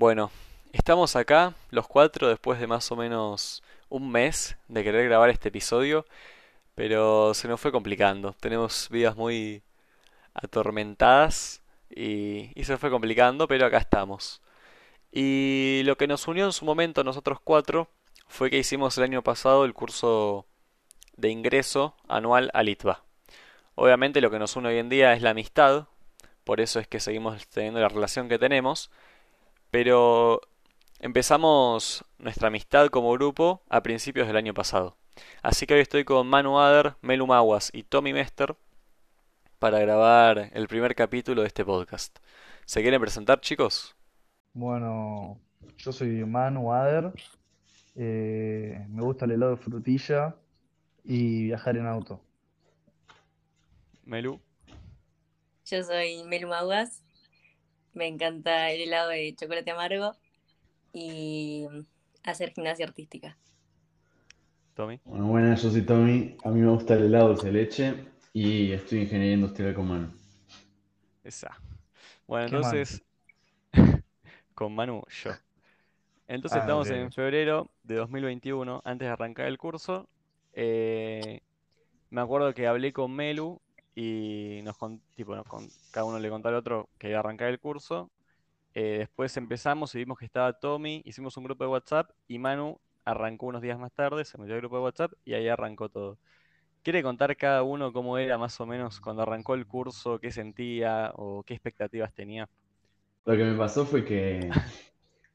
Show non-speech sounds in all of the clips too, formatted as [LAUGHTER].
Bueno, estamos acá los cuatro después de más o menos un mes de querer grabar este episodio, pero se nos fue complicando. Tenemos vidas muy atormentadas y, y se fue complicando, pero acá estamos. Y lo que nos unió en su momento a nosotros cuatro fue que hicimos el año pasado el curso de ingreso anual a Litva. Obviamente lo que nos une hoy en día es la amistad, por eso es que seguimos teniendo la relación que tenemos, pero empezamos nuestra amistad como grupo a principios del año pasado. Así que hoy estoy con Manu Ader, Melu Maguas y Tommy Mester para grabar el primer capítulo de este podcast. ¿Se quieren presentar, chicos? Bueno, yo soy Manu Ader, eh, me gusta el helado de frutilla y viajar en auto. Melu. Yo soy Melu Maguas, me encanta el helado de chocolate amargo y hacer gimnasia artística. Tommy. Bueno, buenas, yo soy Tommy. A mí me gusta el helado de leche y estudio ingeniería industrial con mano. Esa. Bueno, entonces, [LAUGHS] con Manu, yo. Entonces Ah, estamos en febrero de 2021, antes de arrancar el curso. eh, me acuerdo que hablé con Melu y nos tipo, cada uno le contó al otro que iba a arrancar el curso. Eh, después empezamos y vimos que estaba Tommy, hicimos un grupo de WhatsApp y Manu arrancó unos días más tarde, se metió al grupo de WhatsApp y ahí arrancó todo. ¿Quiere contar cada uno cómo era más o menos cuando arrancó el curso, qué sentía o qué expectativas tenía? Lo que me pasó fue que,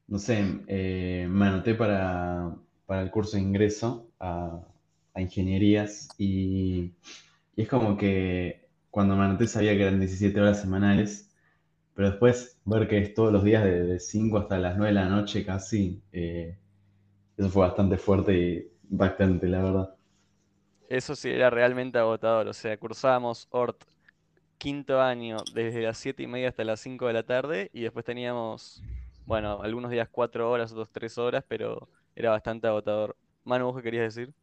no sé, eh, me anoté para, para el curso de ingreso a, a ingenierías y, y es como que cuando me anoté sabía que eran 17 horas semanales, pero después ver que es todos los días de, de 5 hasta las 9 de la noche casi, eh, eso fue bastante fuerte y impactante, la verdad. Eso sí era realmente agotador, o sea, cursábamos Ort quinto año desde las 7 y media hasta las 5 de la tarde y después teníamos, bueno, algunos días 4 horas, otros 3 horas, pero era bastante agotador. Manu, ¿vos qué querías decir?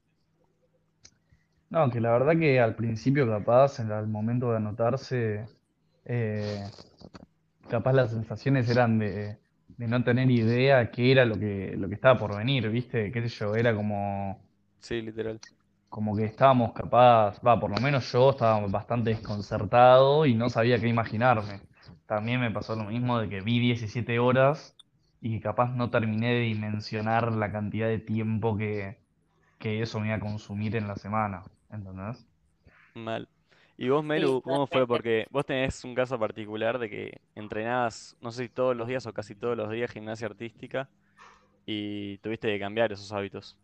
No, que la verdad que al principio capaz, en- al momento de anotarse, eh, capaz las sensaciones eran de, de no tener idea qué era lo que, lo que estaba por venir, ¿viste? Qué sé yo, era como, Sí, literal. como que estábamos capaz, va, por lo menos yo estaba bastante desconcertado y no sabía qué imaginarme. También me pasó lo mismo de que vi 17 horas y capaz no terminé de dimensionar la cantidad de tiempo que, que eso me iba a consumir en la semana, ¿entendés? Mal. ¿Y vos, Sí, Melu, cómo fue? Porque vos tenés un caso particular de que entrenabas, no sé si todos los días o casi todos los días gimnasia artística y tuviste que cambiar esos hábitos.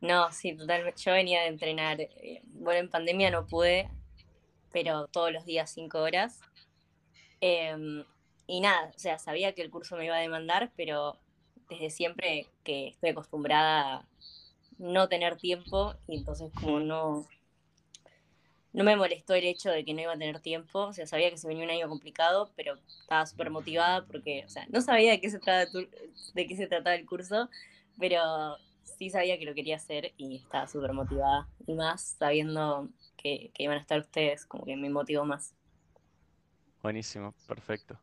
No, sí, totalmente. Yo venía de entrenar, eh, bueno, en pandemia no pude, pero todos los días cinco horas. Em, y nada, o sea, sabía que el curso me iba a demandar, pero desde siempre que estoy acostumbrada a no tener tiempo y entonces como no, no me molestó el hecho de que no iba a tener tiempo, o sea, sabía que se venía un año complicado, pero estaba súper motivada porque, o sea, no sabía de qué se trataba, tu- de qué se trataba el curso, pero sí sabía que lo quería hacer y estaba súper motivada. Y más sabiendo que, que iban a estar ustedes, como que me motivó más. Buenísimo, perfecto.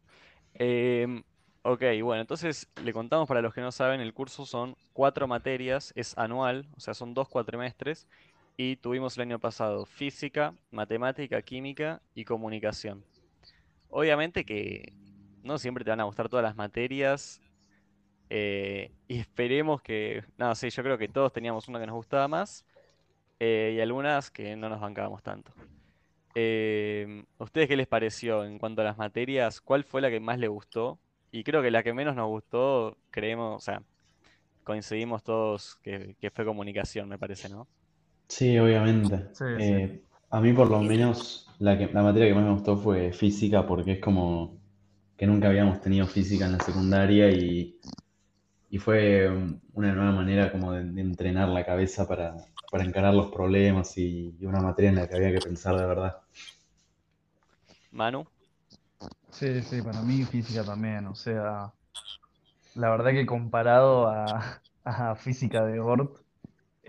Em, ok, bueno, entonces le contamos para los que no saben, el curso son cuatro materias, es anual, o sea, son dos cuatrimestres, y tuvimos el año pasado física, matemática, química y comunicación. Obviamente que no siempre te van a gustar todas las materias, eh, y esperemos que, no, sí, yo creo que todos teníamos una que nos gustaba más, eh, y algunas que no nos bancábamos tanto. Eh, ¿a ustedes qué les pareció en cuanto a las materias? ¿Cuál fue la que más les gustó? Y creo que la que menos nos gustó, creemos, o sea, coincidimos todos que, que fue comunicación, me parece, ¿no? Sí, obviamente. Sí, sí. Eh, a mí por lo menos la que, la materia que más me gustó fue física porque es como que nunca habíamos tenido física en la secundaria y, y fue um, una nueva manera como de, de entrenar la cabeza para, para encarar los problemas y, y una materia en la que había que pensar de verdad. Manu, Sí, sí, para mí física también, o sea, la verdad que comparado a, [LAUGHS] a física de Ort,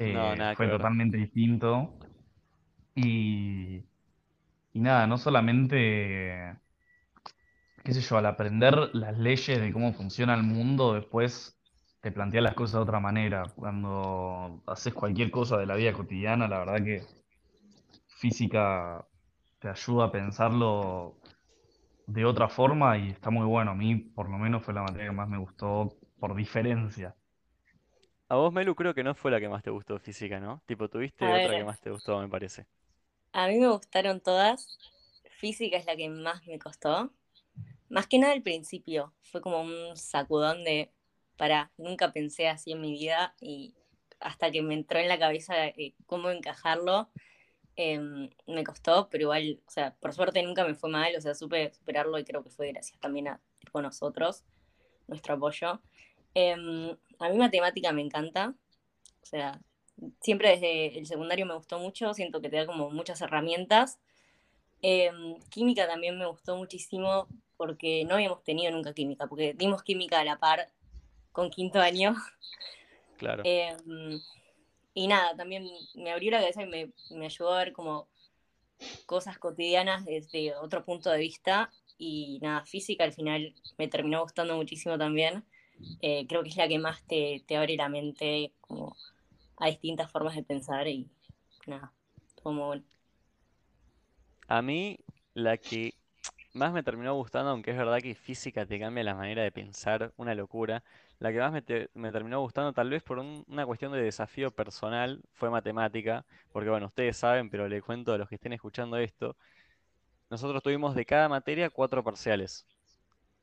no, eh, fue totalmente distinto. Y, y nada, no solamente qué sé yo, al aprender las leyes de cómo funciona el mundo, después te planteas las cosas de otra manera. Cuando haces cualquier cosa de la vida cotidiana, la verdad que física te ayuda a pensarlo de otra forma y está muy bueno. A mí, por lo menos, fue la materia que más me gustó por diferencia. A vos, Melu, creo que no fue la que más te gustó física, ¿no? Tipo, A tuviste otra que más te gustó, me parece. a mí me gustaron todas. Física es la que más me costó. Más que nada al principio. Fue como un sacudón de, para, nunca pensé así en mi vida y hasta que me entró en la cabeza eh, cómo encajarlo, em, me costó, pero igual, o sea, por suerte nunca me fue mal, o sea, supe superarlo y creo que fue gracias también a tipo, nosotros, nuestro apoyo. Em, a mí matemática me encanta, o sea, siempre desde el secundario me gustó mucho, siento que te da como muchas herramientas. Em, química también me gustó muchísimo porque no habíamos tenido nunca química, porque dimos química a la par con quinto año. Claro. Y nada, también me abrió la cabeza y me, me ayudó a ver como cosas cotidianas desde otro punto de vista. Y nada, física al final me terminó gustando muchísimo también. Eh, creo que es la que más te, te abre la mente como a distintas formas de pensar y nada, todo muy bueno. A mí, la que más me terminó gustando, aunque es verdad que física te cambia la manera de pensar, una locura. La que más me, te- me terminó gustando, tal vez por un- una cuestión de desafío personal, fue matemática, porque bueno, ustedes saben, pero le cuento a los que estén escuchando esto, nosotros tuvimos de cada materia cuatro parciales.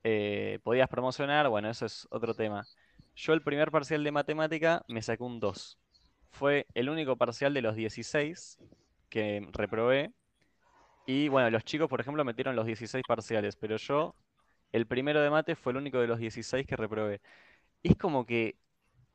Eh, podías promocionar, bueno, eso es otro tema. Yo el primer parcial de matemática me sacé un 2. Fue el único parcial de los 16 que reprobé. Y bueno, los chicos, por ejemplo, metieron los 16 parciales, pero yo, el primero de mate fue el único de los 16 que reprobé. Es como que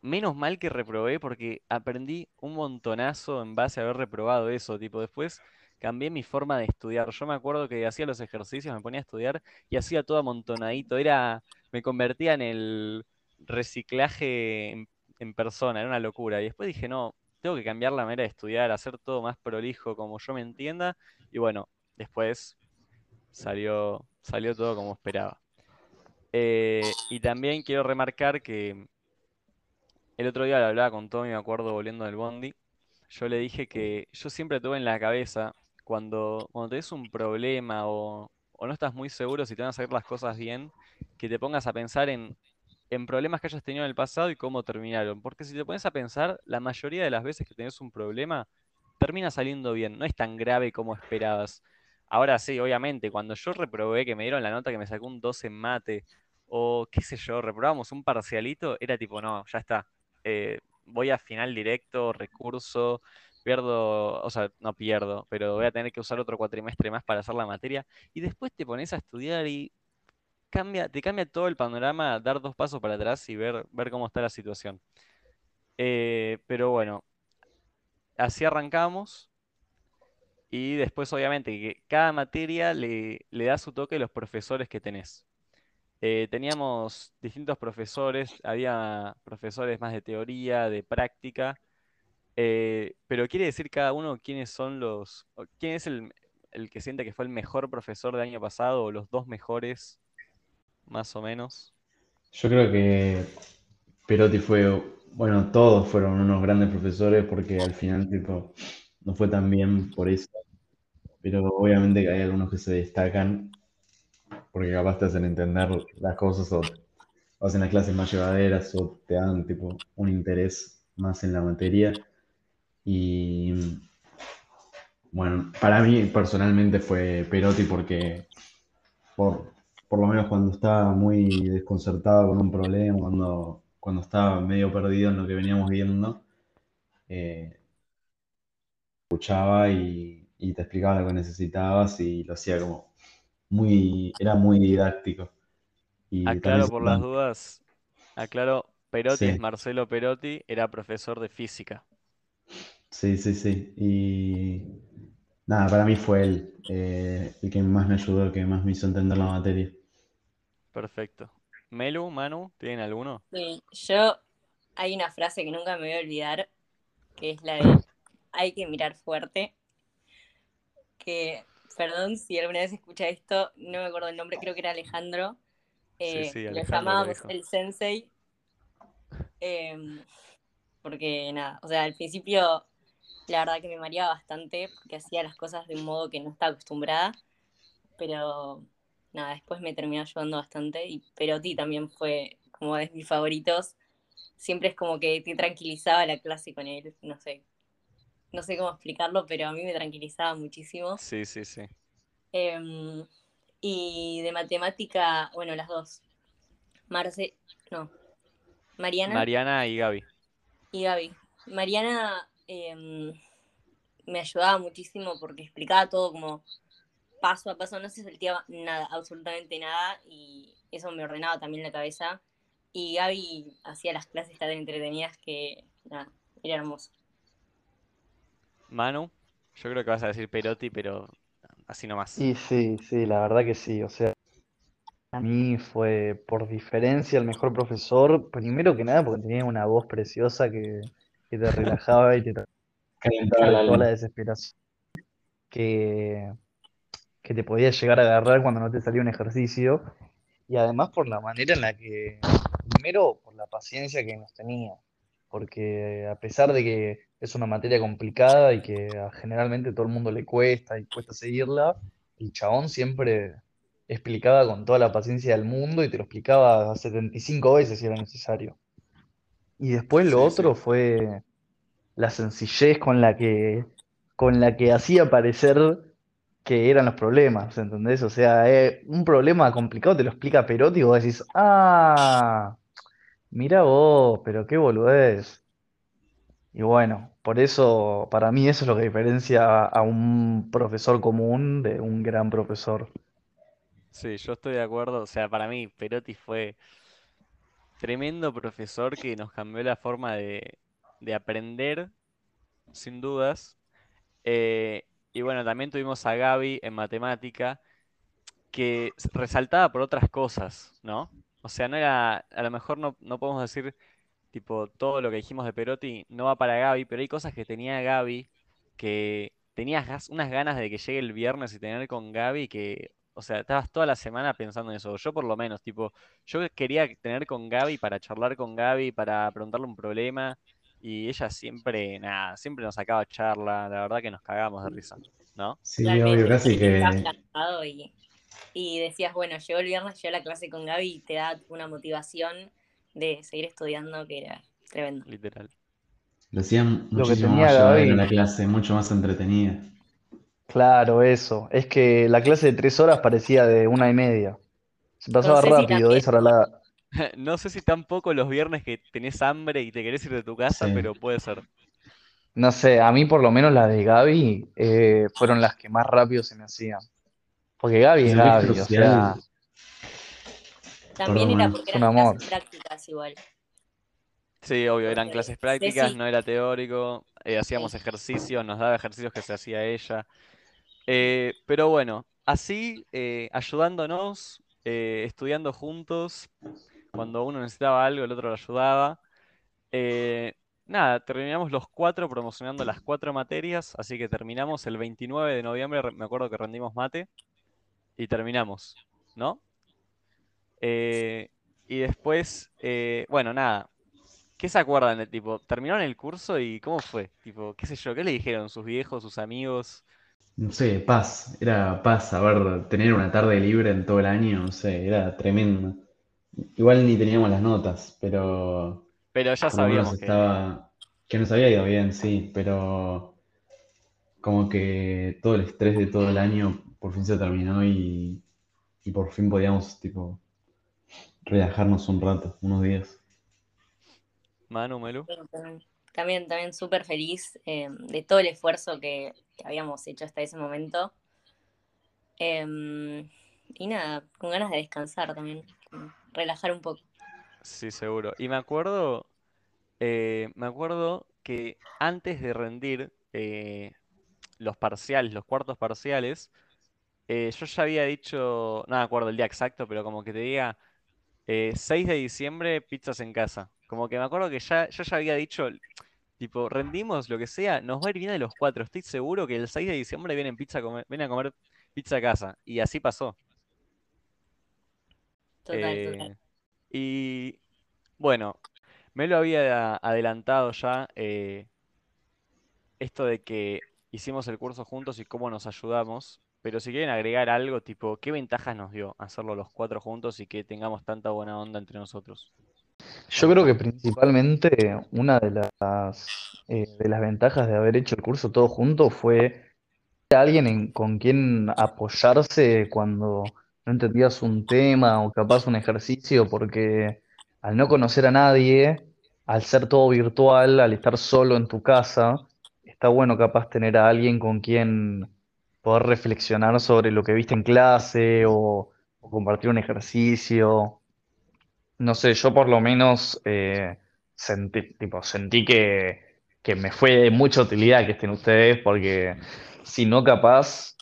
menos mal que reprobé porque aprendí un montonazo en base a haber reprobado eso. Tipo, después cambié mi forma de estudiar. Yo me acuerdo que hacía los ejercicios, me ponía a estudiar y hacía todo amontonadito. Era, me convertía en el reciclaje en, en persona, era una locura. Y después dije, no, tengo que cambiar la manera de estudiar, hacer todo más prolijo como yo me entienda. Y bueno, después salió, salió todo como esperaba. Eh, y también quiero remarcar que el otro día lo hablaba con Tommy, me acuerdo volviendo del Bondi. Yo le dije que yo siempre tuve en la cabeza cuando, cuando tenés un problema o, o no estás muy seguro si te van a salir las cosas bien, que te pongas a pensar en, en problemas que hayas tenido en el pasado y cómo terminaron. Porque si te pones a pensar, la mayoría de las veces que tenés un problema, termina saliendo bien, no es tan grave como esperabas. Ahora sí, obviamente, cuando yo reprobé, que me dieron la nota que me sacó un 12 en mate, o qué sé yo, reprobamos un parcialito, era tipo, no, ya está. eh, voy a final directo, recurso, pierdo, o sea, no pierdo, pero voy a tener que usar otro cuatrimestre más para hacer la materia. Y después te pones a estudiar y cambia, te cambia todo el panorama, dar dos pasos para atrás y ver, ver cómo está la situación. Eh, pero bueno, así arrancamos. Y después, obviamente, que cada materia le, le da su toque a los profesores que tenés. Eh, teníamos distintos profesores, había profesores más de teoría, de práctica, eh, pero quiere decir cada uno quiénes son los, quién es el, el que siente que fue el mejor profesor del año pasado o los dos mejores, más o menos. Yo creo que Perotti fue, bueno, todos fueron unos grandes profesores porque al final, tipo, no fue tan bien por eso, pero obviamente que hay algunos que se destacan porque capaz te hacen entender las cosas o, o hacen las clases más llevaderas o te dan, tipo, un interés más en la materia. Y bueno, para mí personalmente fue Perotti porque por, por lo menos cuando estaba muy desconcertado con un problema, cuando, cuando estaba medio perdido en lo que veníamos viendo, eh, escuchaba y, y te explicaba lo que necesitabas y lo hacía como muy, era muy didáctico. Y Aclaro por las dudas, aclaro, Perotti sí, Marcelo Perotti, era profesor de física. sí, sí, sí. Y nada, para mí fue él eh, el que más me ayudó, el que más me hizo entender la materia. Perfecto. Melu, Manu, ¿tienen alguno? Sí, yo hay una frase que nunca me voy a olvidar, que es la de hay que mirar fuerte, que perdón si alguna vez escucha esto, no me acuerdo el nombre, creo que era Alejandro. Sí, Eh, sí, lo Alejandro lo llamábamos el sensei. em, porque nada, o sea, al principio la verdad que me mareaba bastante porque hacía las cosas de un modo que no estaba acostumbrada. Pero nada, después me terminó ayudando bastante. Y Perotti también fue como de mis favoritos. Siempre es como que te tranquilizaba la clase con él, no sé. No sé cómo explicarlo, pero a mí me tranquilizaba muchísimo. Sí, sí, sí. Em, y de matemática, bueno, las dos. Marce, no. Mariana Mariana y Gaby. y Gaby. Mariana em, me ayudaba muchísimo porque explicaba todo como paso a paso, no se salteaba nada, absolutamente nada, y eso me ordenaba también la cabeza. Y Gaby hacía las clases tan entretenidas que, nada, era hermoso. Manu, yo creo que vas a decir Perotti, pero así nomás. Sí, sí, sí, la verdad que sí. O sea, a mí fue por diferencia el mejor profesor, primero que nada porque tenía una voz preciosa que, que te relajaba y te [LAUGHS] Calentaba el toda la desesperación que, que te podía llegar a agarrar cuando no te salía un ejercicio. Y además por la manera en la que, primero por la paciencia que nos tenía, porque a pesar de que es una materia complicada y que generalmente todo el mundo le cuesta y cuesta seguirla, el chabón siempre explicaba con toda la paciencia del mundo y te lo explicaba 75 veces si era necesario. Y después lo Sí, sí. otro fue la sencillez con la que, con la que hacía parecer que eran los problemas, ¿entendés? O sea, eh, un problema complicado te lo explica Perotti y vos decís, ah, mira vos, pero qué boludez. Y bueno, por eso, para mí eso es lo que diferencia a un profesor común de un gran profesor. Sí, yo estoy de acuerdo. O sea, para mí Perotti fue tremendo profesor que nos cambió la forma de, de aprender, sin dudas. Eh, y bueno, también tuvimos a Gaby en matemática, que resaltaba por otras cosas, ¿no? O sea, no era, a lo mejor no, no podemos decir, tipo, todo lo que dijimos de Perotti no va para Gaby, pero hay cosas que tenía Gaby que tenías unas ganas de que llegue el viernes y tener con Gaby que, o sea, estabas toda la semana pensando en eso. Yo por lo menos, tipo, yo quería tener con Gaby para charlar con Gaby, para preguntarle un problema, y ella siempre, nada, siempre nos sacaba charla, la verdad que nos cagábamos de risa, ¿no? Sí, Realmente, obvio, casi que y, y decías, bueno, llegó el viernes, llegó la clase con Gaby y te da una motivación de seguir estudiando que era tremendo. Literal. lo hacían Lo que muchísimo tenía más llevadero la clase, mucho más entretenida. Claro, eso. Es que la clase de tres horas parecía de una y media. Se pasaba Con Ceci rápido, también. esa era la... [LAUGHS] No sé si tampoco los viernes que tenés hambre y te querés ir de tu casa, Sí. pero puede ser. No sé, a mí por lo menos las de Gaby eh, fueron las que más rápido se me hacían. Porque Gaby es Gaby, o sea, También era porque eran amor. clases prácticas igual. Sí, obvio, eran Porque clases prácticas, no era teórico, eh, hacíamos Sí. ejercicios, nos daba ejercicios que se hacía ella. Eh, pero bueno, así, eh, ayudándonos, eh, estudiando juntos, cuando uno necesitaba algo, el otro lo ayudaba. Eh, nada, terminamos los cuatro promocionando las cuatro materias, así que terminamos el 29 de noviembre, re- me acuerdo que rendimos mate, y terminamos, ¿no? Eh, y después, eh, bueno, nada. ¿Qué se acuerdan de tipo? ¿Terminaron el curso y cómo fue? Tipo, qué sé yo, ¿qué le dijeron sus viejos, sus amigos? No sé, paz, era paz, a ver, tener una tarde libre en todo el año, no sé, era tremendo. Igual ni teníamos las notas, pero Pero ya sabíamos que nos había ido bien, sí, pero como que todo el estrés de todo el año por fin se terminó y, y por fin podíamos, tipo, relajarnos un rato, unos días. Manu, Melu. También, también, súper feliz eh, de todo el esfuerzo que, que habíamos hecho hasta ese momento. Em, y nada, con ganas de descansar también, relajar un poco. Sí, seguro. Y me acuerdo, eh, me acuerdo que antes de rendir eh, los parciales, los cuartos parciales, eh, yo ya había dicho, no me acuerdo el día exacto, pero como que te diga, eh, 6 de diciembre, pizzas en casa. Como que me acuerdo que ya, yo ya había dicho, tipo, rendimos lo que sea, nos va a ir bien a los cuatro. Estoy seguro que el 6 de diciembre vienen pizza a comer, vienen a comer pizza a casa. Y así pasó. Total, total. Eh, y bueno, me lo había adelantado ya eh, esto de que hicimos el curso juntos y cómo nos ayudamos. Pero si quieren agregar algo, tipo, ¿qué ventajas nos dio hacerlo los cuatro juntos y que tengamos tanta buena onda entre nosotros? Yo creo que principalmente una de las, eh, de las ventajas de haber hecho el curso todos juntos fue alguien en- con quien apoyarse cuando no entendías un tema o capaz un ejercicio, porque al no conocer a nadie, al ser todo virtual, al estar solo en tu casa, está bueno capaz tener a alguien con quien poder reflexionar sobre lo que viste en clase o, o compartir un ejercicio. No sé, yo por lo menos eh, sentí, tipo, sentí que, que me fue de mucha utilidad que estén ustedes, porque si no, capaz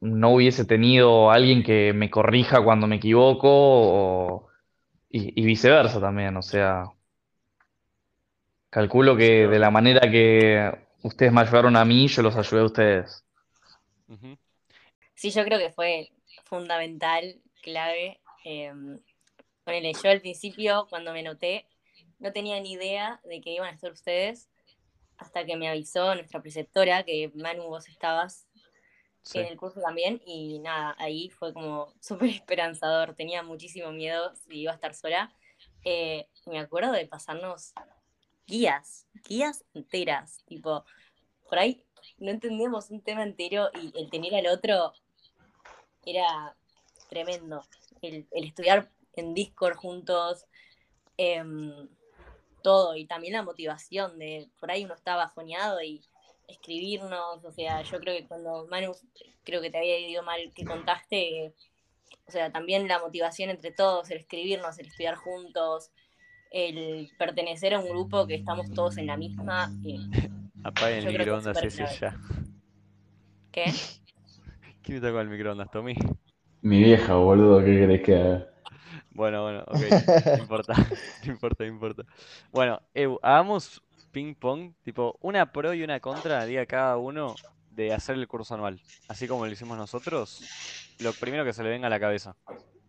no hubiese tenido alguien que me corrija cuando me equivoco, o- y, y viceversa también. O sea, calculo que de la manera que ustedes me ayudaron a mí, yo los ayudé a ustedes. Sí, yo creo que fue fundamental, clave. Eh, ponele, yo al principio, cuando me anoté, no tenía ni idea de que iban a estar ustedes, hasta que me avisó nuestra preceptora, que Manu, vos estabas Sí. en el curso también, y nada, ahí fue como [LAUGHS] súper esperanzador. Tenía muchísimo miedo si iba a estar sola. Eh, me acuerdo de pasarnos guías, guías enteras, tipo, por ahí no entendíamos un tema entero y el tener al otro era tremendo. El, estudiar en Discord juntos, em, todo, y también la motivación de por ahí uno estaba bajoneado y escribirnos, o sea, yo creo que cuando Manu, creo que te había ido mal que contaste, o sea, también la motivación entre todos, el escribirnos, el estudiar juntos, el pertenecer a un grupo que estamos todos en la misma, eh, Apaguen el microondas ese clave. ya. ¿Qué? ¿Quién está con el microondas, Tommy? Mi vieja, boludo, ¿qué querés que haga? Bueno, bueno, ok. [LAUGHS] No importa, [LAUGHS] no importa, no importa. Bueno, hagamos ping pong, tipo una pro y una contra, diga cada uno, de hacer el curso anual. Así como lo hicimos nosotros, lo primero que se le venga a la cabeza.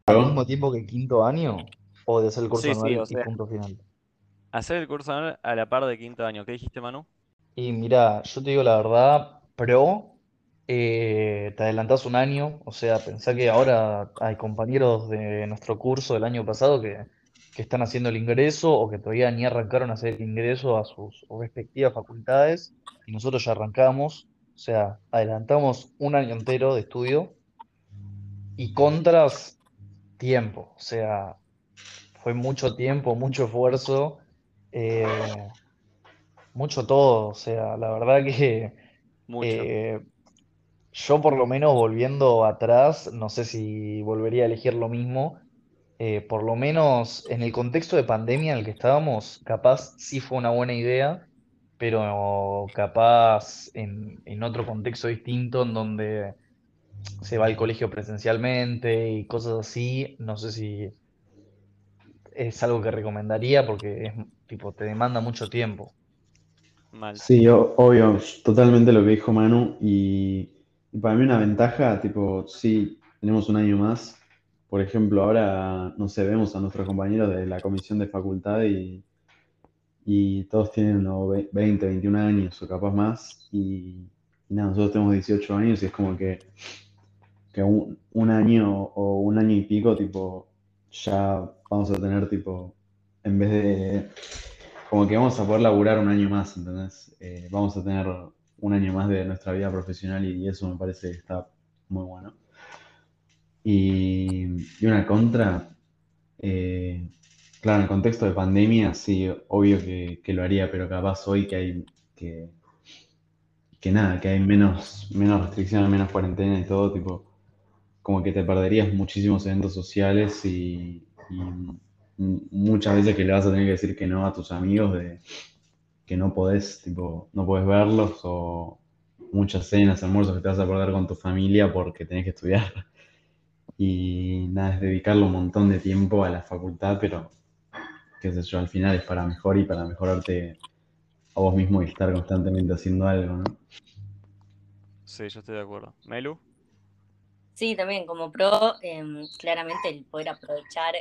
¿Al mismo tiempo que quinto año? ¿O de hacer el curso Sí, sí, anual o y sea, punto final? hacer el curso anual a la par de quinto año. ¿Qué dijiste, Manu? Y mira, yo te digo la verdad, pro, eh, te adelantás un año, o sea, pensá que ahora hay compañeros de nuestro curso del año pasado que, que están haciendo el ingreso o que todavía ni arrancaron a hacer el ingreso a sus respectivas facultades y nosotros ya arrancamos, o sea, adelantamos un año entero de estudio y contras, tiempo, o sea, fue mucho tiempo, mucho esfuerzo, eh, mucho todo, o sea, la verdad que... Mucho. Eh, yo por lo menos volviendo atrás, no sé si volvería a elegir lo mismo. Eh, por lo menos en el contexto de pandemia en el que estábamos, capaz sí fue una buena idea, pero capaz en, en otro contexto distinto en donde se va al colegio presencialmente y cosas así, no sé si es algo que recomendaría porque es tipo te demanda mucho tiempo. Sí, o- obvio, totalmente lo que dijo Manu. Y, para mí una ventaja, tipo, sí, tenemos un año más. Por ejemplo, ahora, no sé, vemos a nuestros compañeros de la comisión de facultad y, y todos tienen ve- 20, 21 años o capaz más. Y, y nada, nosotros tenemos 18 años y es como que, que un, un año o un año y pico, tipo, ya vamos a tener, tipo, en vez de como que vamos a poder laburar un año más, ¿entendés? Eh, vamos a tener un año más de nuestra vida profesional y eso me parece que está muy bueno. Y, una contra, eh, claro, en el contexto de pandemia, sí, obvio que, lo haría, pero capaz hoy que hay que, que nada, que hay menos, menos restricciones, menos cuarentena y todo, tipo, como que te perderías muchísimos eventos sociales y, y muchas veces que le vas a tener que decir que no a tus amigos de que no podés, tipo, no podés verlos o muchas cenas, almuerzos que te vas a perder con tu familia porque tenés que estudiar. Y nada, es dedicarle un montón de tiempo a la facultad, pero qué sé yo, al final es para mejor y para mejorarte a vos mismo y estar constantemente haciendo algo, ¿no? Sí, yo estoy de acuerdo. Melu, Sí, también como pro, em, claramente el poder aprovechar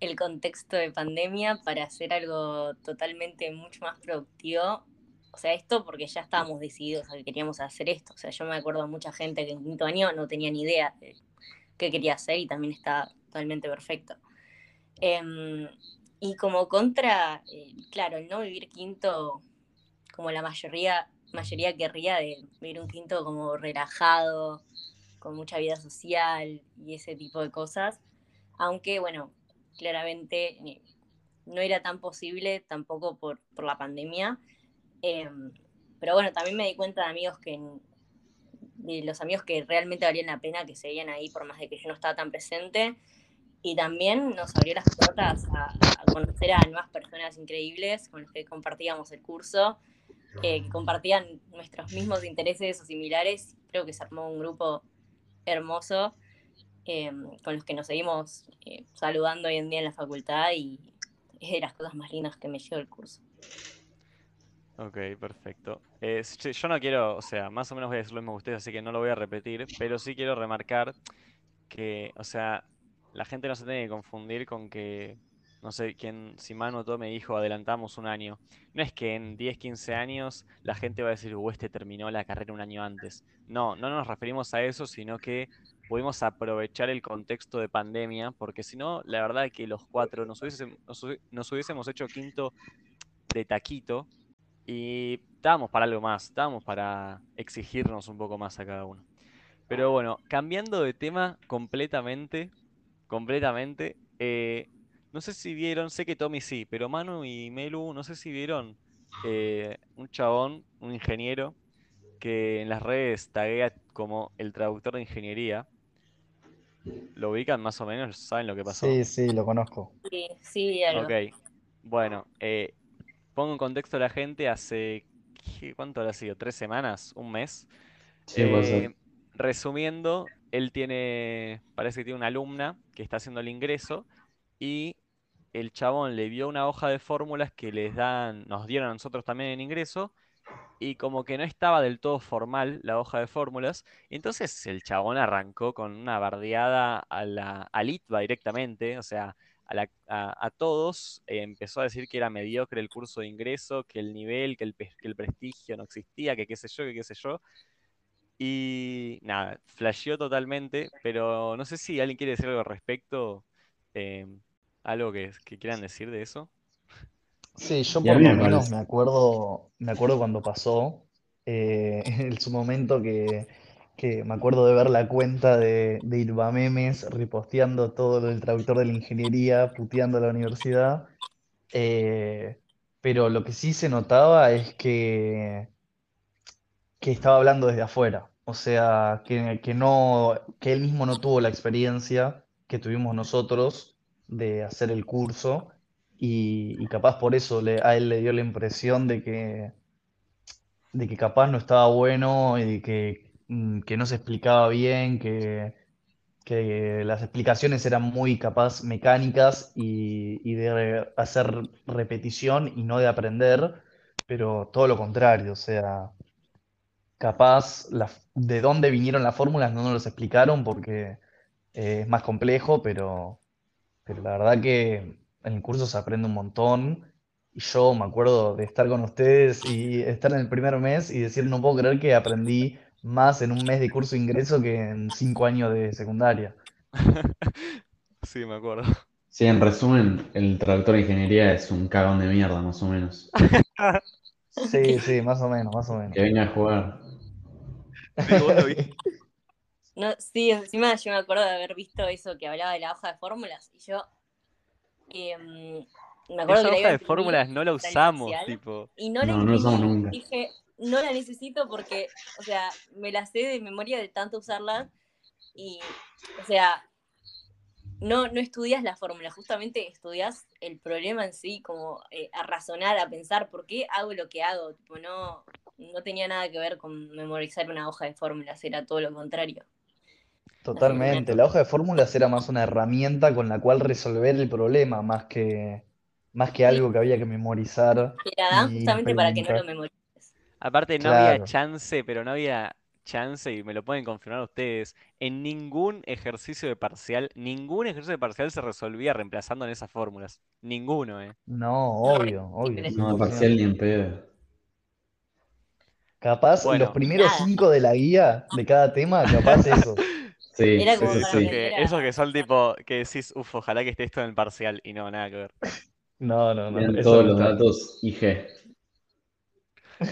el contexto de pandemia para hacer algo totalmente mucho más productivo. O sea, esto porque ya estábamos decididos a que queríamos hacer esto. O sea, yo me acuerdo de mucha gente que en quinto año no tenía ni idea de qué quería hacer y también está totalmente perfecto. Em, y como contra, eh, claro, el no vivir quinto como la mayoría, mayoría querría de vivir un quinto como relajado, con mucha vida social y ese tipo de cosas. Aunque, bueno, claramente eh, no era tan posible tampoco por, por la pandemia. Em, pero bueno, también me di cuenta de amigos que, los amigos que realmente valían la pena, que seguían ahí por más de que yo no estaba tan presente. Y también nos abrió las puertas a, conocer a nuevas personas increíbles con las que compartíamos el curso, eh, que compartían nuestros mismos intereses o similares. Creo que se armó un grupo hermoso eh, con los que nos seguimos eh, saludando hoy en día en la facultad y es de las cosas más lindas que me llevo el curso. Ok, perfecto. Eh, yo no quiero, o sea, más o menos voy a decir lo mismo que ustedes, así que no lo voy a repetir, pero sí quiero remarcar que, o sea, la gente no se tiene que confundir con que no sé quién, si Manu todo me dijo, adelantamos un año. No es que en 10, 15 años la gente va a decir, uh, este terminó la carrera un año antes. No, no nos referimos a eso, sino que pudimos aprovechar el contexto de pandemia, porque si no, la verdad que los cuatro nos, nos, hubiésemos hecho quinto de taquito y estábamos para algo más, estábamos para exigirnos un poco más a cada uno. Pero bueno, cambiando de tema completamente, completamente, eh, no sé si vieron, sé que Tommy sí, pero Manu y Melu, no sé si vieron eh, un chabón, un ingeniero, que en las redes taguea como el traductor de ingeniería. ¿Lo ubican más o menos? ¿Saben lo que pasó? Sí, sí, lo conozco. Sí, sí, algo. Ok. Bueno, eh, pongo en contexto a la gente hace, ¿cuánto ha sido? ¿Tres semanas? ¿Un mes? Sí, eh, resumiendo, él tiene, parece que tiene una alumna que está haciendo el ingreso y el chabón le vio una hoja de fórmulas que les dan, nos dieron a nosotros también en ingreso, y como que no estaba del todo formal la hoja de fórmulas, entonces el chabón arrancó con una bardeada a la a Litva directamente, o sea, a, todos, eh, empezó a decir que era mediocre el curso de ingreso, que el nivel, que el, que el prestigio no existía, que qué sé yo, que qué sé yo. Y nada, flasheó totalmente, pero no sé si alguien quiere decir algo al respecto. Eh, ¿Algo que, quieran decir de eso? Sí, yo por lo menos me acuerdo, me acuerdo cuando pasó, eh, [LAUGHS] en su momento que, me acuerdo de ver la cuenta de, de Irba Memes riposteando todo el traductor de la ingeniería, puteando a la universidad. Eh, pero lo que sí se notaba es que, que estaba hablando desde afuera. O sea, que, que, no, que él mismo no tuvo la experiencia que tuvimos nosotros de hacer el curso y, capaz por eso le, a él le dio la impresión de que, de que capaz no estaba bueno y que, mm, que no se explicaba bien, que, que las explicaciones eran muy capaz mecánicas y, y de hacer repetición y no de aprender, pero todo lo contrario, o sea, capaz de dónde vinieron las fórmulas no nos lo explicaron porque eh, es más complejo, pero pero la verdad que en el curso se aprende un montón. Y yo me acuerdo de estar con ustedes y estar en el primer mes y decir, no puedo creer que aprendí más en un mes de curso de ingreso que en cinco años de secundaria. [LAUGHS] Sí, me acuerdo. Sí, en resumen, el traductor de ingeniería es un cagón de mierda, más o menos. [LAUGHS] Sí, sí, más o menos, más o menos. Que venga a jugar. [LAUGHS] No, sí, encima yo me acuerdo de haber visto eso que hablaba de la hoja de fórmulas y yo me acuerdo Esa que hoja de fórmulas no la usamos, tipo. Y no la no, Dije, no la necesito porque, o sea, me la sé de memoria de tanto usarla y, o sea, no, no estudias la fórmula, justamente estudias el problema en sí, como eh, a razonar, a pensar por qué hago lo que hago. Tipo, no, no tenía nada que ver con memorizar una hoja de fórmulas, era todo lo contrario. Totalmente. La hoja de fórmulas era más una herramienta con la cual resolver el problema, más que, más que algo que había que memorizar. Justamente para que no lo memorices. Aparte no había chance, pero no había chance, y me lo pueden confirmar ustedes, en ningún ejercicio de parcial, ningún ejercicio de parcial se resolvía reemplazando en esas fórmulas. Ninguno, ¿eh? No, obvio, obvio. No, No, 100%. parcial ni en pedo. Capaz Bueno. los primeros Nada. cinco de la guía de cada tema, capaz eso. [LAUGHS] Sí, Era como sí, para sí. que- Que Era- esos que son tipo, que decís, uff, ojalá que esté esto en el parcial, y no, nada que ver. No, no, no. Eso todos no los datos IG.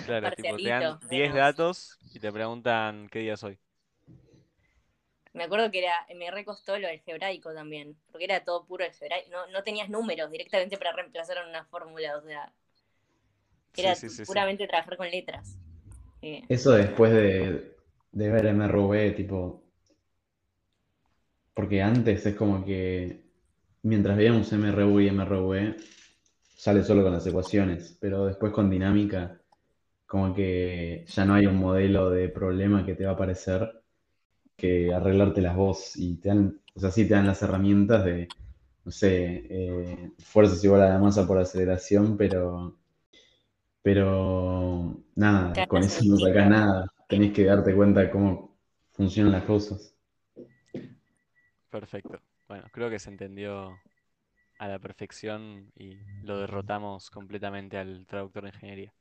Claro, tipo, te dan Parcialito, 10 vemos. datos y te preguntan qué día soy. Me acuerdo que era, me recostó lo algebraico también, porque era todo puro algebraico. No, no tenías números directamente para reemplazar en una fórmula, o sea, era sí, sí, sí. puramente trabajar con letras. Eh, Eso después de, de ver MRV, tipo. Porque antes es como que mientras veíamos MRV y MRV, sale solo con las ecuaciones, pero después con dinámica, como que ya no hay un modelo de problema que te va a aparecer que arreglártelas vos y te dan, o sea, sí te dan las herramientas de, no sé, eh, fuerza es igual a la masa por aceleración, pero, pero nada, con eso no sacás nada, tenés que darte cuenta de cómo funcionan las cosas. Perfecto. Bueno, creo que se entendió a la perfección y lo derrotamos completamente al traductor de ingeniería.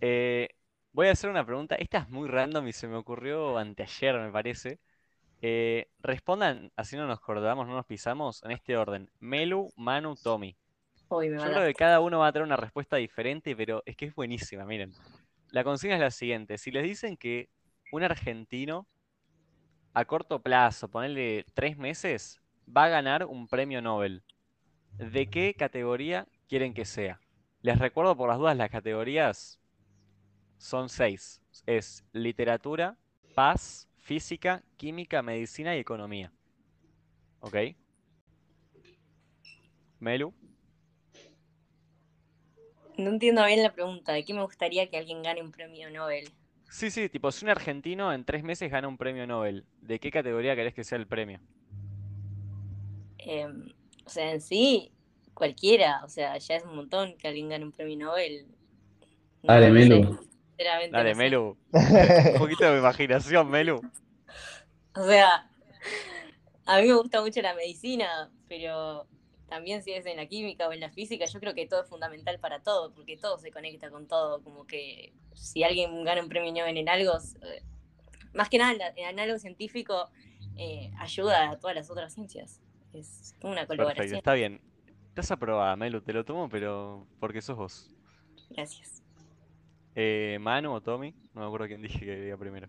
Eh, voy a hacer una pregunta. Esta es muy random y se me ocurrió anteayer, me parece. Eh, respondan, así no nos acordamos, no nos pisamos, en este orden. Melu, Manu, Tommy. Yo creo que cada uno va a tener una respuesta diferente, pero es que es buenísima, miren. La consigna es la siguiente. Si les dicen que un argentino a corto plazo, ponerle tres meses, va a ganar un premio Nobel, ¿de qué categoría quieren que sea? Les recuerdo por las dudas, las categorías son seis. Es literatura, paz, física, química, medicina y economía. ¿Ok? Melu. No entiendo bien la pregunta. ¿De qué me gustaría que alguien gane un premio Nobel? Sí, sí, tipo, si un argentino en tres meses gana un premio Nobel, ¿de qué categoría querés que sea el premio? Eh, o sea, en sí, cualquiera. O sea, ya es un montón que alguien gane un premio Nobel. No, Dale, no Melu. Dale, no sé. Melu. [LAUGHS] Un poquito de imaginación, Melu. O sea, a mí me gusta mucho la medicina, pero también si es en la química o en la física, yo creo que todo es fundamental para todo, porque todo se conecta con todo. Como que si alguien gana un premio Nobel en algo, eh, más que nada en algo científico, eh, ayuda a todas las otras ciencias. Es una Perfecto, colaboración. está bien. Estás aprobada, Melu, te lo tomo, pero porque sos vos. Gracias. Eh, Manu o Tommy, no me acuerdo quién dije que diga primero.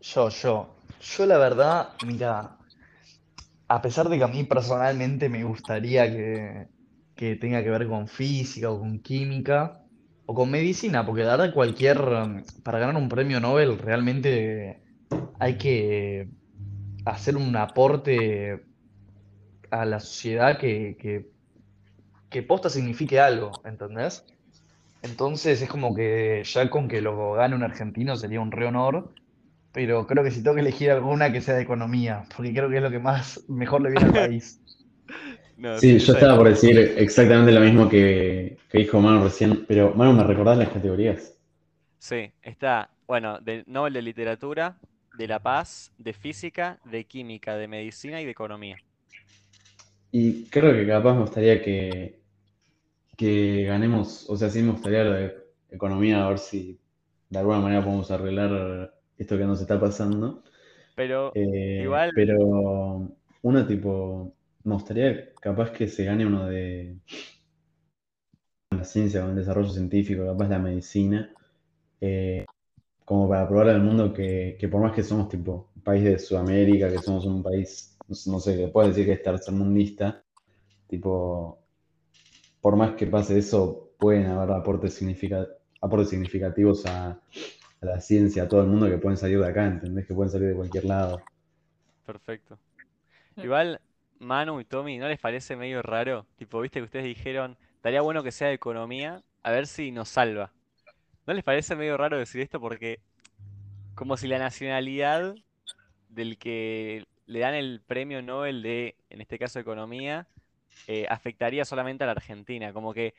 Yo, yo. Yo la verdad, mira, a pesar de que a mí personalmente me gustaría que, que tenga que ver con física o con química o con medicina, porque la verdad cualquier, um, para ganar un premio Nobel realmente hay que hacer un aporte a la sociedad que, que, que posta signifique algo, ¿entendés? Entonces es como que ya con que lo gane un argentino sería un re honor. Pero creo que si tengo que elegir alguna que sea de economía, porque creo que es lo que más mejor le viene al país. [LAUGHS] No, Sí, yo estaba por decir exactamente lo mismo que, que dijo Manu recién, pero Manu, ¿me recordás las categorías? Sí, está, bueno, del Nobel de Literatura, de La Paz, de Física, de Química, de Medicina y de Economía. Y creo que capaz me gustaría que, que ganemos, o sea, sí me gustaría lo de economía, a ver si de alguna manera podemos arreglar esto que nos está pasando. Pero Eh, igual, pero uno tipo, me gustaría capaz que se gane uno de la ciencia, con el desarrollo científico, capaz la medicina, eh, como para probar al mundo que, que por más que somos tipo un país de Sudamérica, que somos un país, no sé, que puedes decir que es tercermundista, tipo, por más que pase eso, pueden haber aportes significativos a, a la ciencia, a todo el mundo que pueden salir de acá, ¿entendés? Que pueden salir de cualquier lado. perfecto. Igual, Manu y Tommy, ¿no les parece medio raro? Tipo, viste que ustedes dijeron, estaría bueno que sea de economía, a ver si nos salva. ¿No les parece medio raro decir esto? Porque como si la nacionalidad del que le dan el premio Nobel de, en este caso, economía, eh, afectaría solamente a la Argentina. Como que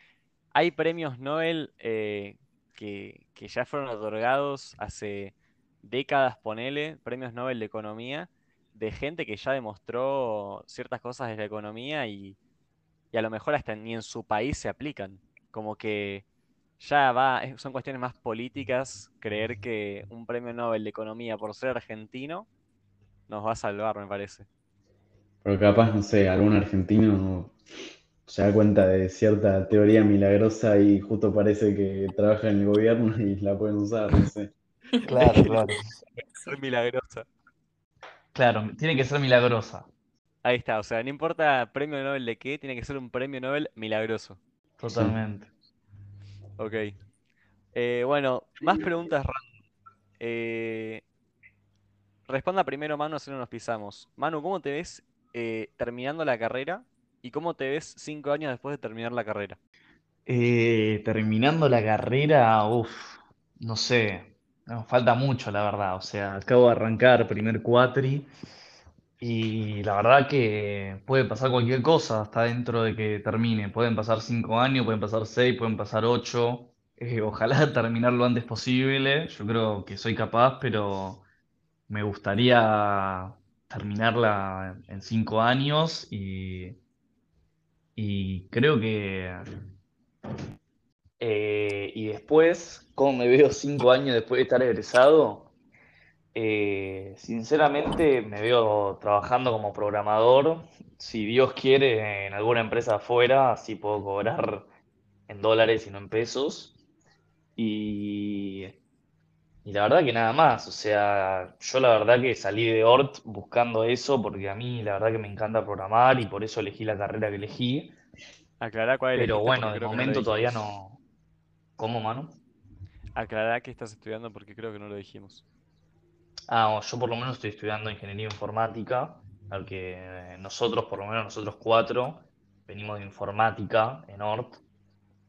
hay premios Nobel eh, que, ya fueron otorgados hace décadas, ponele, premios Nobel de Economía, de gente que ya demostró ciertas cosas de la economía y, y a lo mejor hasta ni en su país se aplican. Como que ya va, son cuestiones más políticas creer que un premio Nobel de Economía por ser argentino nos va a salvar, me parece. Pero capaz, no sé, algún argentino se da cuenta de cierta teoría milagrosa y justo parece que trabaja en el gobierno y la pueden usar, no sé. [LAUGHS] Claro, claro. Soy milagrosa. Claro, tiene que ser milagrosa. Ahí está, o sea, no importa premio Nobel de qué, tiene que ser un premio Nobel milagroso. Totalmente. Ok. Eh, bueno, más preguntas random. Eh, responda primero Manu, así no nos pisamos. Manu, ¿cómo te ves eh, terminando la carrera? ¿Y cómo te ves cinco años después de terminar la carrera? Eh, terminando la carrera, uff, no sé, nos falta mucho, la verdad. O sea, acabo de arrancar primer cuatri y la verdad que puede pasar cualquier cosa hasta dentro de que termine. Pueden pasar cinco años, pueden pasar seis, pueden pasar ocho. Eh, [LAUGHS] ojalá terminar lo antes posible. Yo creo que soy capaz, pero me gustaría terminarla en cinco años y, y creo que Eh, y después, ¿cómo me veo cinco años después de estar egresado? Eh, sinceramente, me veo trabajando como programador. Si Dios quiere, en alguna empresa afuera, así puedo cobrar en dólares y no en pesos. Y, y la verdad que nada más. O sea, yo la verdad que salí de Ort buscando eso porque a mí la verdad que me encanta programar y por eso elegí la carrera que elegí. Aclará cuál Pero bueno, de no momento todavía no. ¿Cómo, mano? Aclará que estás estudiando porque creo que no lo dijimos. Ah, yo por lo menos estoy estudiando ingeniería informática, al que eh, nosotros, por lo menos nosotros cuatro, venimos de informática en ORT,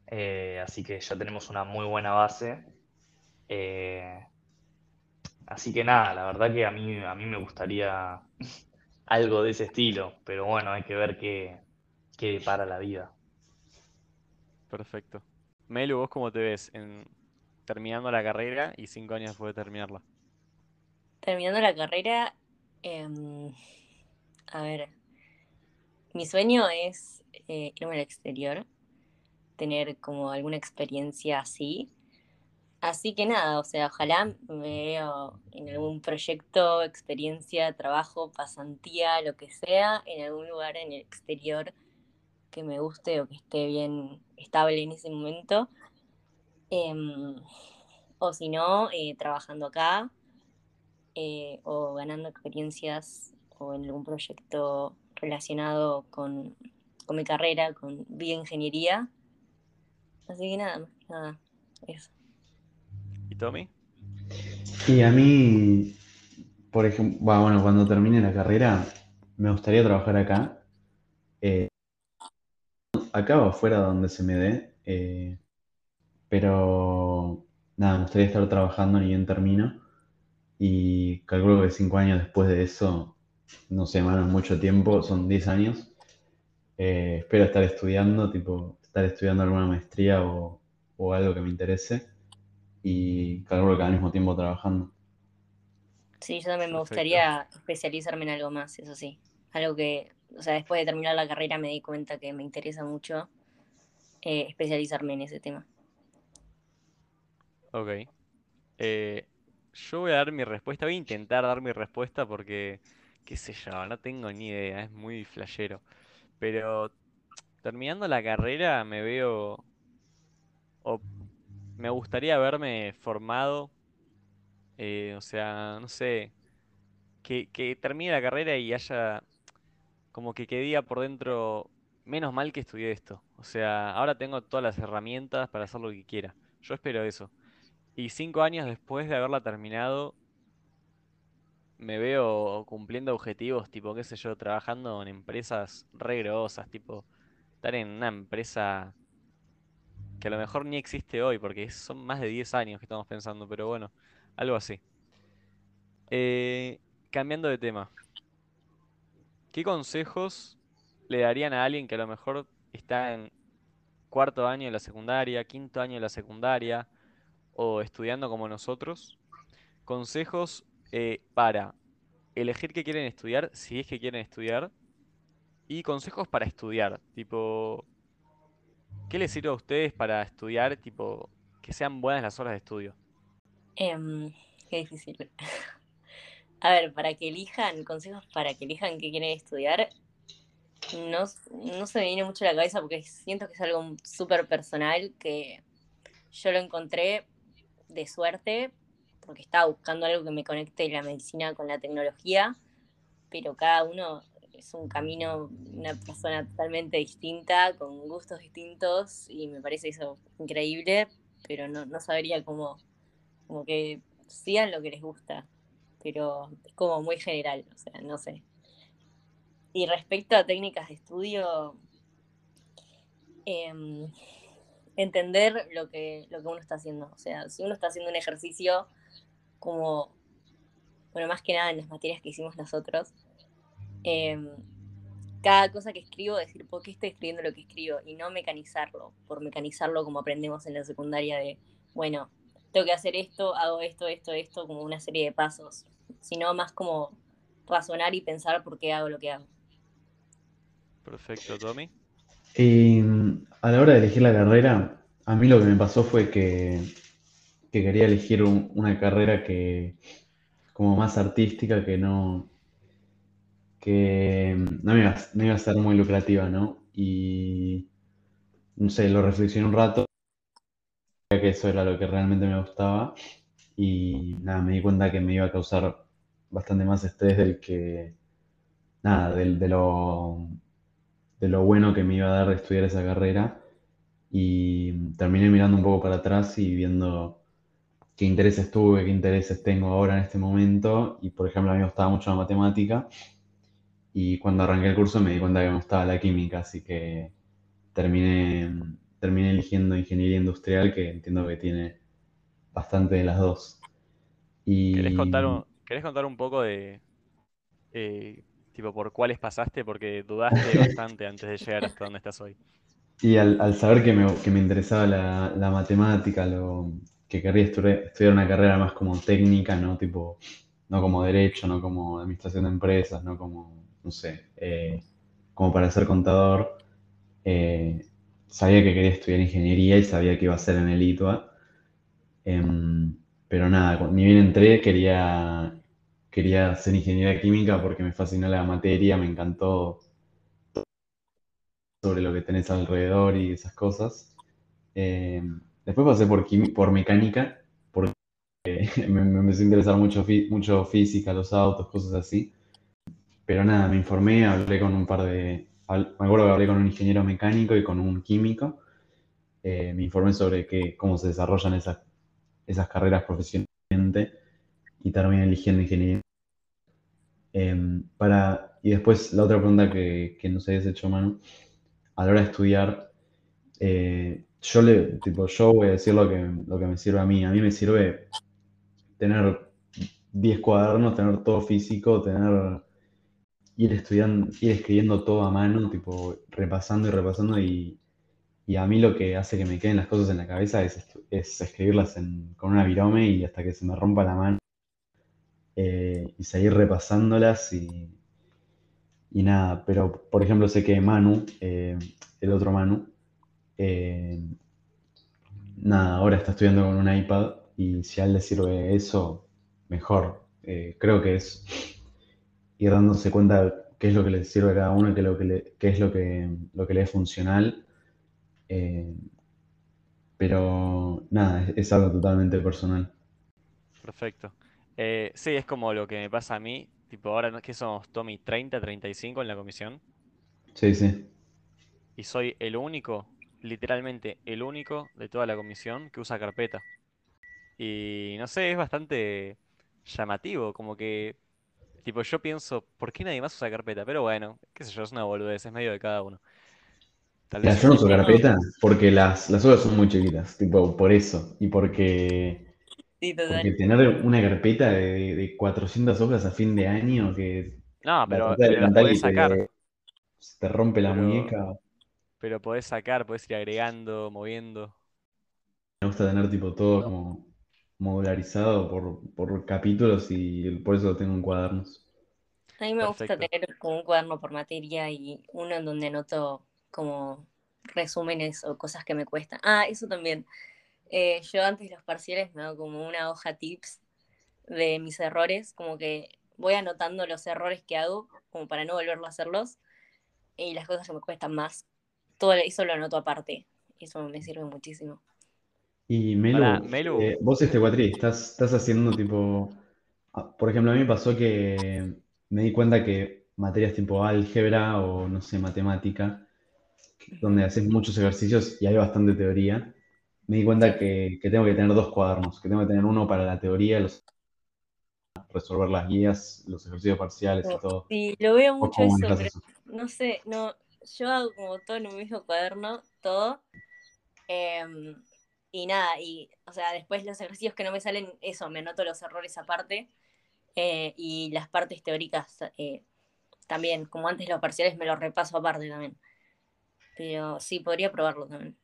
eh, así que ya tenemos una muy buena base. Eh, así que nada, la verdad que a mí, a mí me gustaría [LAUGHS] algo de ese estilo, pero bueno, hay que ver qué, qué depara la vida. Perfecto. Melu, ¿vos cómo te ves en terminando la carrera y cinco años después de terminarla? Terminando la carrera, em, a ver, mi sueño es eh, irme al exterior, tener como alguna experiencia así. Así que nada, o sea, ojalá me veo en algún proyecto, experiencia, trabajo, pasantía, lo que sea, en algún lugar en el exterior que me guste o que esté bien estable en ese momento. Em, o si no, eh, trabajando acá eh, o ganando experiencias o en algún proyecto relacionado con, con mi carrera, con bioingeniería. Así que nada, nada, eso. ¿Y Tommy? Y a mí, por ejemplo, bueno, cuando termine la carrera, me gustaría trabajar acá. Eh, acá o afuera donde se me dé. eh, pero nada, me gustaría estar trabajando ni bien termino. Y calculo que cinco años después de eso, no sé, mano, mucho tiempo, son 10 años. Eh, espero estar estudiando, tipo, estar estudiando alguna maestría o, o algo que me interese. Y calculo que al mismo tiempo trabajando. Sí, yo también me Perfecto. gustaría especializarme en algo más, eso sí. Algo que, o sea, después de terminar la carrera me di cuenta que me interesa mucho eh, especializarme en ese tema. Ok. Eh, yo voy a dar mi respuesta, voy a intentar dar mi respuesta porque, qué sé yo, no tengo ni idea, es muy flashero. Pero terminando la carrera me veo, o me gustaría haberme formado, eh, o sea, no sé, que, termine la carrera y haya, como que que diga por dentro, menos mal que estudié esto. O sea, ahora tengo todas las herramientas para hacer lo que quiera. Yo espero eso. Y cinco años después de haberla terminado, me veo cumpliendo objetivos, tipo, qué sé yo, trabajando en empresas re grosas, tipo, estar en una empresa que a lo mejor ni existe hoy, porque son más de 10 años que estamos pensando, pero bueno, algo así. Eh, cambiando de tema, ¿qué consejos le darían a alguien que a lo mejor está en cuarto año de la secundaria, quinto año de la secundaria, o estudiando como nosotros, consejos eh, para elegir qué quieren estudiar, si es que quieren estudiar, y consejos para estudiar, tipo, ¿qué les sirve a ustedes para estudiar, tipo, que sean buenas las horas de estudio? Em, qué difícil. [LAUGHS] A ver, para que elijan, consejos para que elijan qué quieren estudiar, no, no se me viene mucho a la cabeza porque siento que es algo súper personal que yo lo encontré de suerte porque estaba buscando algo que me conecte la medicina con la tecnología, pero cada uno es un camino, una persona totalmente distinta, con gustos distintos y me parece eso increíble, pero no, no sabría cómo, como que sigan lo que les gusta, pero es como muy general, o sea, no sé. Y respecto a técnicas de estudio, em, entender lo que, lo que uno está haciendo. O sea, si uno está haciendo un ejercicio como, bueno, más que nada en las materias que hicimos nosotros, em, cada cosa que escribo, decir por qué estoy escribiendo lo que escribo y no mecanizarlo, por mecanizarlo como aprendemos en la secundaria de, bueno, tengo que hacer esto, hago esto, esto, esto, como una serie de pasos, sino más como razonar y pensar por qué hago lo que hago. Perfecto, Tommy. Y mm, a la hora de elegir la carrera, a mí lo que me pasó fue que, que quería elegir un- una carrera que como más artística, que no, que no iba, a- no iba a ser muy lucrativa, ¿no? Y no sé, lo reflexioné un rato, que eso era lo que realmente me gustaba, y nada, me di cuenta que me iba a causar bastante más estrés del que, nada, del- de lo, de lo bueno que me iba a dar estudiar esa carrera. Y terminé mirando un poco para atrás y viendo qué intereses tuve, qué intereses tengo ahora en este momento. Y por ejemplo a mí me gustaba mucho la matemática y cuando arranqué el curso me di cuenta que me gustaba la química, así que terminé, terminé eligiendo ingeniería industrial que entiendo que tiene bastante de las dos. ¿Querés contar Y un, querés contar un poco de, eh, tipo, por cuáles pasaste? Porque dudaste [LAUGHS] bastante antes de llegar hasta donde estás hoy. Y al, al saber que me, que me interesaba la, la matemática, lo, que querría estudiar, estudiar una carrera más como técnica, ¿no? Tipo, no como derecho, no como administración de empresas, no como, no sé, eh, como para ser contador, eh, sabía que quería estudiar ingeniería y sabía que iba a ser en el ITUA. Em, pero nada, ni bien entré, quería, quería ingeniería química porque me fascinó la materia, me encantó sobre lo que tenés alrededor y esas cosas. Eh, después pasé por, por mecánica, porque [LAUGHS] me, me empezó a interesar mucho, mucho física, los autos, cosas así. Pero nada, me informé, hablé con un par de... Me acuerdo que hablé con un ingeniero mecánico y con un químico. Eh, me informé sobre cómo se desarrollan esas, esas carreras profesionalmente y terminé eligiendo ingeniería. Eh, para, y después la otra pregunta que, que nos habías hecho, Manu, a la hora de estudiar, eh, yo le, tipo, yo voy a decir lo que, lo que me sirve a mí. A mí me sirve tener 10 cuadernos, tener todo físico, tener, ir estudiando, ir escribiendo todo a mano, tipo, repasando y repasando y, y a mí lo que hace que me queden las cosas en la cabeza es, es escribirlas en- con una virome y hasta que se me rompa la mano eh, y seguir repasándolas y, y nada, pero por ejemplo sé que Manu, eh, el otro Manu, eh, nada, ahora está estudiando con un iPad y si a él le sirve eso, mejor. Creo que es ir dándose cuenta qué es lo que le sirve a cada uno y qué es lo que le, qué es lo que, lo que le es funcional. Eh, pero nada, es, es algo totalmente personal. Perfecto. Eh, sí, es como lo que me pasa a mí. Tipo, ahora no es que somos Tommy 30, 35 en la comisión. Sí, sí. Y soy el único, literalmente el único de toda la comisión que usa carpeta. Y no sé, es bastante llamativo. Como que, tipo, yo pienso, ¿por qué nadie más usa carpeta? Pero bueno, qué sé yo, es una boludez, es medio de cada uno. Tal vez yo no uso carpeta porque las, las hojas son muy chiquitas, tipo por eso. Y porque, Sí, porque total. tener una carpeta de, de 400 hojas a fin de año que No, pero, pero las podés sacar. te, te rompe la Pero, muñeca. pero podés sacar, podés ir agregando, moviendo. Me gusta tener tipo todo como modularizado por, por capítulos y por eso lo tengo en cuadernos. A mí me gusta tener como un cuaderno por materia y uno en donde anoto como resúmenes o cosas que me cuestan. Ah, eso también. Eh, yo antes de los parciales me hago como una hoja tips de mis errores, como que voy anotando los errores que hago, como para no volverlo a hacerlos, y las cosas que me cuestan más. Todo eso lo anoto aparte. Eso me sirve muchísimo. Y Melu, eh, vos este cuatri, estás, estás haciendo tipo, ah, por ejemplo, a mí me pasó que me di cuenta que materias tipo álgebra o no sé, matemática, donde haces muchos ejercicios y hay bastante teoría, me di cuenta que, que tengo que tener dos cuadernos, que tengo que tener uno para la teoría, los, resolver las guías, los ejercicios parciales y todo. Sí, lo veo ¿Vos mucho cómo eso, manejás pero eso? no sé, no, yo hago como todo en un mismo cuaderno, todo. em, y nada, y, o sea, después los ejercicios que no me salen, eso, me anoto los errores aparte. eh, y las partes teóricas eh, también, como antes los parciales me los repaso aparte también. Pero sí, podría probarlo también.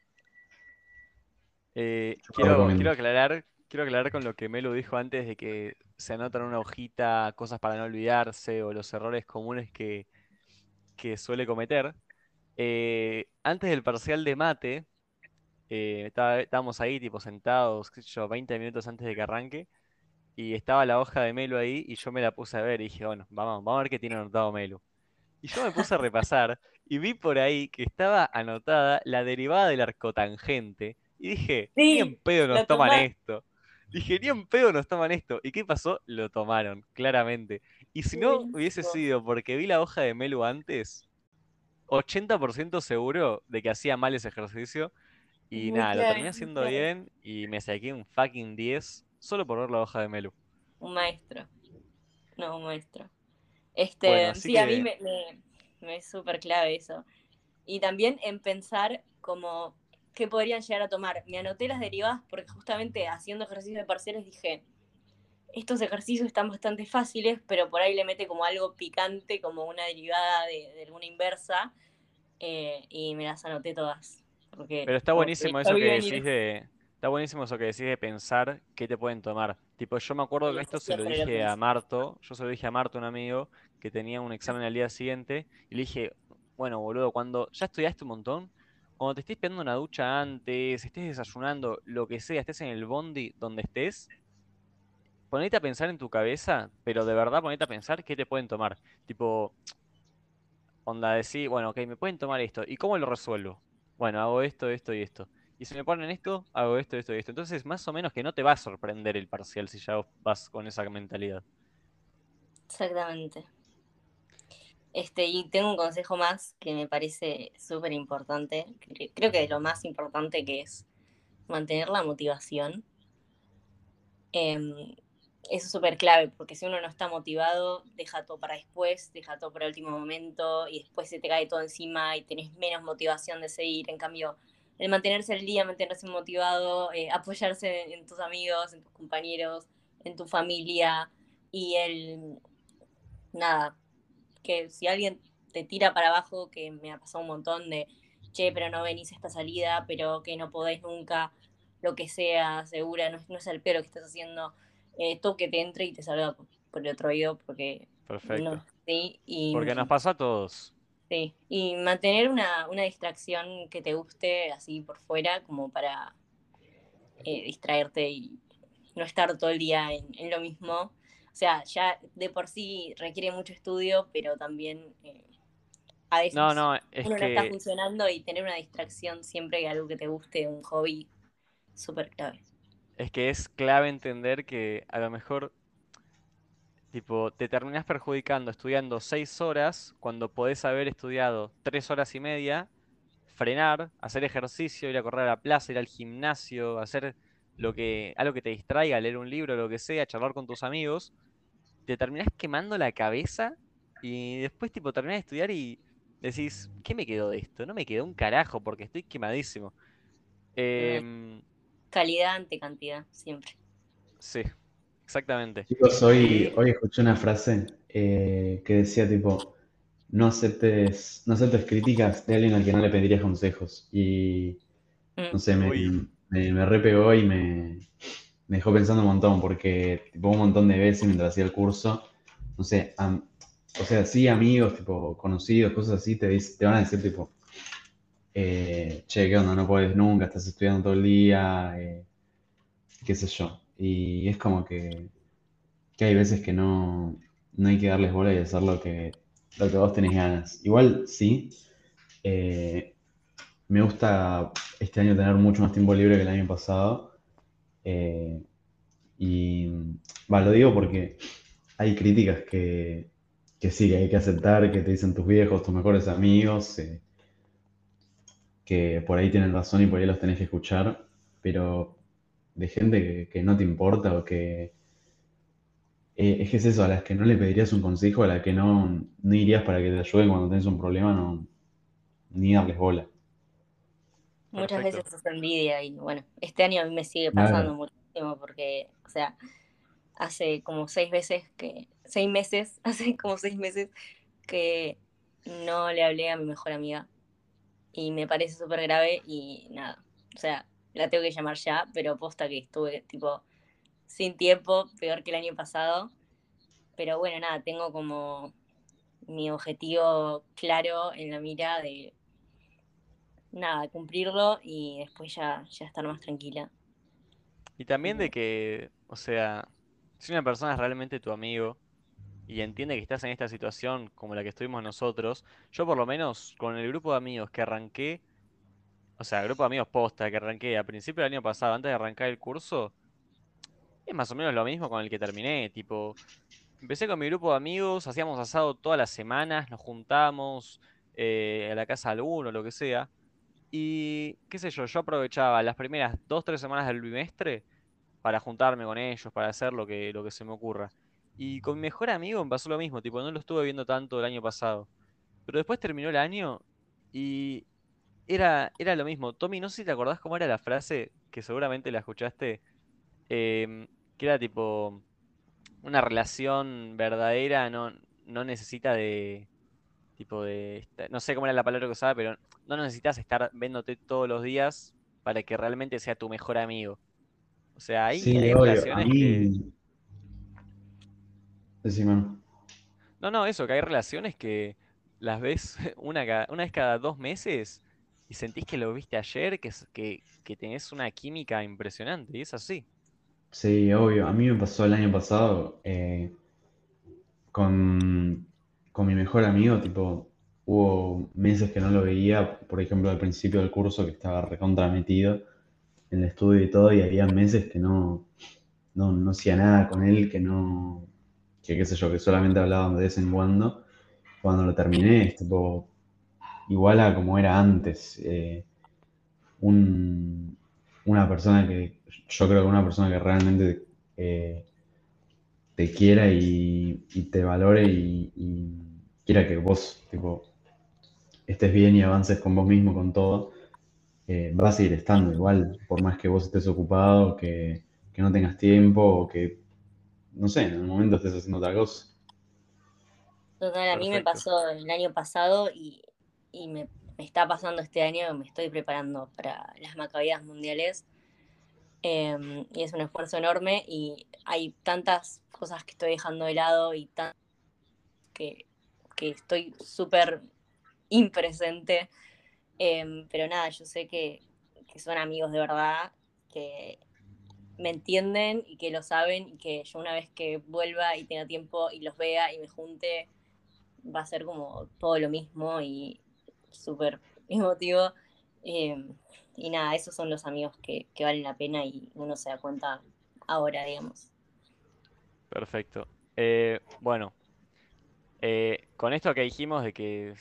Eh, quiero, quiero aclarar, quiero aclarar con lo que Melu dijo antes de que se anotan en una hojita cosas para no olvidarse o los errores comunes que, que suele cometer. Eh, antes del parcial de mate, eh, estaba- estábamos ahí tipo sentados, qué sé yo, 20 minutos antes de que arranque, y estaba la hoja de Melu ahí y yo me la puse a ver y dije, bueno, vamos, vamos a ver qué tiene anotado Melu. Y yo me puse a repasar y vi por ahí que estaba anotada la derivada del arcotangente. Y dije, ni en pedo nos toman esto. Dije, ni en pedo nos toman esto. ¿Y qué pasó? Lo tomaron, claramente. Y si no hubiese sido porque vi la hoja de Melu antes, 80% seguro de que hacía mal ese ejercicio. Y Muy nada, lo terminé haciendo clave. bien y me saqué un fucking 10 solo por ver la hoja de Melu. Un maestro. No, un maestro. Este, sí, a mí me, me, me es súper clave eso. Y también en pensar como qué podrían llegar a tomar. Me anoté las derivadas porque justamente haciendo ejercicios de parciales dije, estos ejercicios están bastante fáciles, pero por ahí le mete como algo picante, como una derivada de, de alguna inversa, eh, y me las anoté todas. Porque Pero está buenísimo eso que venir. decís de. Está buenísimo eso que decís de pensar qué te pueden tomar. Tipo, yo me acuerdo que esto se lo dije a. Marto. Yo se lo dije a Marto, un amigo, que tenía un examen al día siguiente. Y le dije, bueno, boludo, cuando ya estudiaste un montón, cuando te estés pegando una ducha antes, estés desayunando, lo que sea, estés en el bondi, donde estés, ponete a pensar en tu cabeza, pero de verdad ponete a pensar qué te pueden tomar. Tipo, onda decir, bueno, ok, me pueden tomar esto. ¿Y cómo lo resuelvo? Bueno, hago esto, esto y esto. Y si me ponen esto, hago esto, esto y esto. Entonces, más o menos que no te va a sorprender el parcial si ya vas con esa mentalidad. Exactamente. Este, y tengo un consejo más que me parece súper importante. cre- Creo que de lo más importante que es mantener la motivación. Em, eso es súper clave, porque si uno no está motivado, deja todo para después, deja todo para el último momento y después se te cae todo encima y tenés menos motivación de seguir. En cambio, el mantenerse al día, mantenerse motivado, eh, apoyarse en, tus amigos, en tus compañeros, en tu familia y el, nada, que si alguien te tira para abajo, que me ha pasado un montón de, che, pero no venís a esta salida, pero que no podés nunca, lo que sea, segura, no, es- no es el pero que estás haciendo, todo que te entre y te salga por, por el otro oído, porque Perfecto. no, sí, y, Porque nos pasó a todos. sí, y mantener una, una distracción que te guste así por fuera, como para eh, distraerte y no estar todo el día en, en lo mismo. O sea, ya de por sí requiere mucho estudio, pero también eh, a veces No, no, es uno no está que funcionando y tener una distracción siempre, algo que te guste, un hobby, súper clave. Es que es clave entender que a lo mejor tipo te terminás perjudicando estudiando seis horas cuando podés haber estudiado tres horas y media, frenar, hacer ejercicio, ir a correr a la plaza, ir al gimnasio, hacer lo que, algo que te distraiga, leer un libro, lo que sea, charlar con tus amigos, te terminás quemando la cabeza y después tipo terminás de estudiar y decís, ¿qué me quedó de esto? No me quedó un carajo porque estoy quemadísimo. Em, Calidad ante cantidad, siempre. sí, exactamente. Chicos, hoy, hoy escuché una frase eh, que decía tipo, no aceptes, no aceptes críticas de alguien al que no le pedirías consejos. Y Mm. no sé, me, me, me repegó y me, me dejó pensando un montón, porque tipo, un montón de veces mientras hacía el curso, no sé, am- o sea, sí, amigos, tipo, conocidos, cosas así, te, te van a decir, tipo, eh, che, ¿qué onda? No puedes nunca, estás estudiando todo el día, eh, qué sé yo. Y es como que, que hay veces que no, no hay que darles bola y hacer lo que, lo que vos tenés ganas. Igual sí, eh, me gusta este año tener mucho más tiempo libre que el año pasado. y lo digo porque hay críticas que, que sí, que hay que aceptar, que te dicen tus viejos, tus mejores amigos, que por ahí tienen razón y por ahí los tenés que escuchar, pero de gente que, que no te importa o que eh, es que es eso, a las que no le pedirías un consejo, a las que no, no irías para que te ayuden cuando tenés un problema, no, ni darles bola. Muchas Perfecto. veces es envidia y bueno, este año a mí me sigue Claro. pasando muchísimo porque, o sea, hace como seis veces que, seis meses, [LAUGHS] hace como seis meses que no le hablé a mi mejor amiga y me parece súper grave y nada, o sea, la tengo que llamar ya, pero posta que estuve tipo sin tiempo, peor que el año pasado, pero bueno, nada, tengo como mi objetivo claro en la mira de nada, cumplirlo y después ya, ya estar más tranquila. Y también de que, o sea, si una persona es realmente tu amigo y entiende que estás en esta situación como la que estuvimos nosotros, yo por lo menos con el grupo de amigos que arranqué, o sea, el grupo de amigos posta que arranqué a principio del año pasado, antes de arrancar el curso, es más o menos lo mismo con el que terminé, tipo, empecé con mi grupo de amigos, hacíamos asado todas las semanas, nos juntamos eh, a la casa de alguno, lo que sea, y qué sé yo, yo aprovechaba las primeras dos, tres semanas del bimestre para juntarme con ellos, para hacer lo que, lo que se me ocurra. Y con mi mejor amigo me pasó lo mismo, tipo, no lo estuve viendo tanto el año pasado. Pero después terminó el año y era, era lo mismo. Tommy, no sé si te acordás cómo era la frase, que seguramente la escuchaste, em, que era tipo, una relación verdadera no, no necesita de, tipo de, no sé cómo era la palabra que usaba, pero no necesitas estar viéndote todos los días para que realmente sea tu mejor amigo. O sea, hay, Sí, hay obvio, a relaciones que... Decime. No, no, eso, que hay relaciones que las ves [LAUGHS] una, una vez cada dos meses y sentís que lo viste ayer, que, que, que tenés una química impresionante, y es así. Sí, obvio. A mí me pasó el año pasado eh, con, con mi mejor amigo, tipo, hubo meses que no lo veía, por ejemplo, al principio del curso que estaba recontra metido en el estudio y todo, y había meses que no, no, no hacía nada con él, que no, que qué sé yo, que solamente hablábamos de vez en cuando. Cuando lo terminé, es tipo, igual a como era antes. eh, un- una persona que, yo creo que una persona que realmente eh, te quiera y, te valore y, quiera que vos, tipo, estés bien y avances con vos mismo, con todo, eh, va a seguir estando igual, por más que vos estés ocupado, que, que no tengas tiempo o que, no sé, en el momento estés haciendo otra cosa. Total, a mí me pasó el año pasado y, y me, me está pasando este año, me estoy preparando para las Macabeas Mundiales. em, y es un esfuerzo enorme y hay tantas cosas que estoy dejando de lado y tan que, que estoy súper impresente. Em, pero nada, yo sé que, que son amigos de verdad, que me entienden y que lo saben y que yo una vez que vuelva y tenga tiempo y los vea y me junte, va a ser como todo lo mismo y súper [LAUGHS] emotivo. Em, y nada, esos son los amigos que, valen la pena y uno se da cuenta ahora, digamos. Perfecto. Eh, bueno, eh, con esto que dijimos de que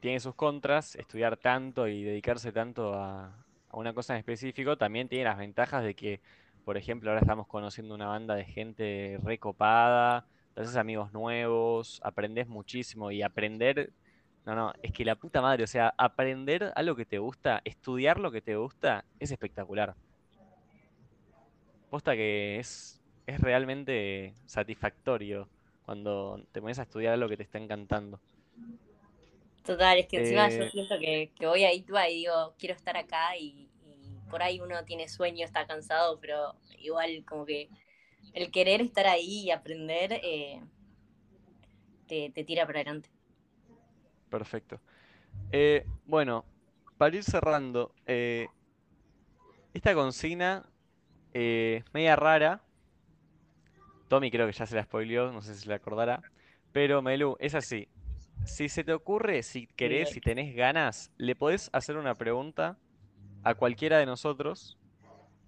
tiene sus contras, estudiar tanto y dedicarse tanto a, a una cosa en específico, también tiene las ventajas de que, por ejemplo, ahora estamos conociendo una banda de gente recopada, te haces amigos nuevos, aprendes muchísimo y aprender, no, no, es que la puta madre, o sea, aprender algo que te gusta, estudiar lo que te gusta, es espectacular. Posta que es, es realmente satisfactorio cuando te pones a estudiar algo que te está encantando. Total, es que encima yo Eh, siento que, que voy a ITBA y digo, quiero estar acá y por ahí uno tiene sueño, está cansado, pero igual como que el querer estar ahí y aprender eh, te, te tira para adelante. Perfecto. Eh, bueno, para ir cerrando, eh, esta consigna eh, media rara. Tommy creo que ya se la spoileó, no sé si se la acordará. Pero Melu, es así. Si se te ocurre, si querés, si tenés ganas, le podés hacer una pregunta a cualquiera de nosotros.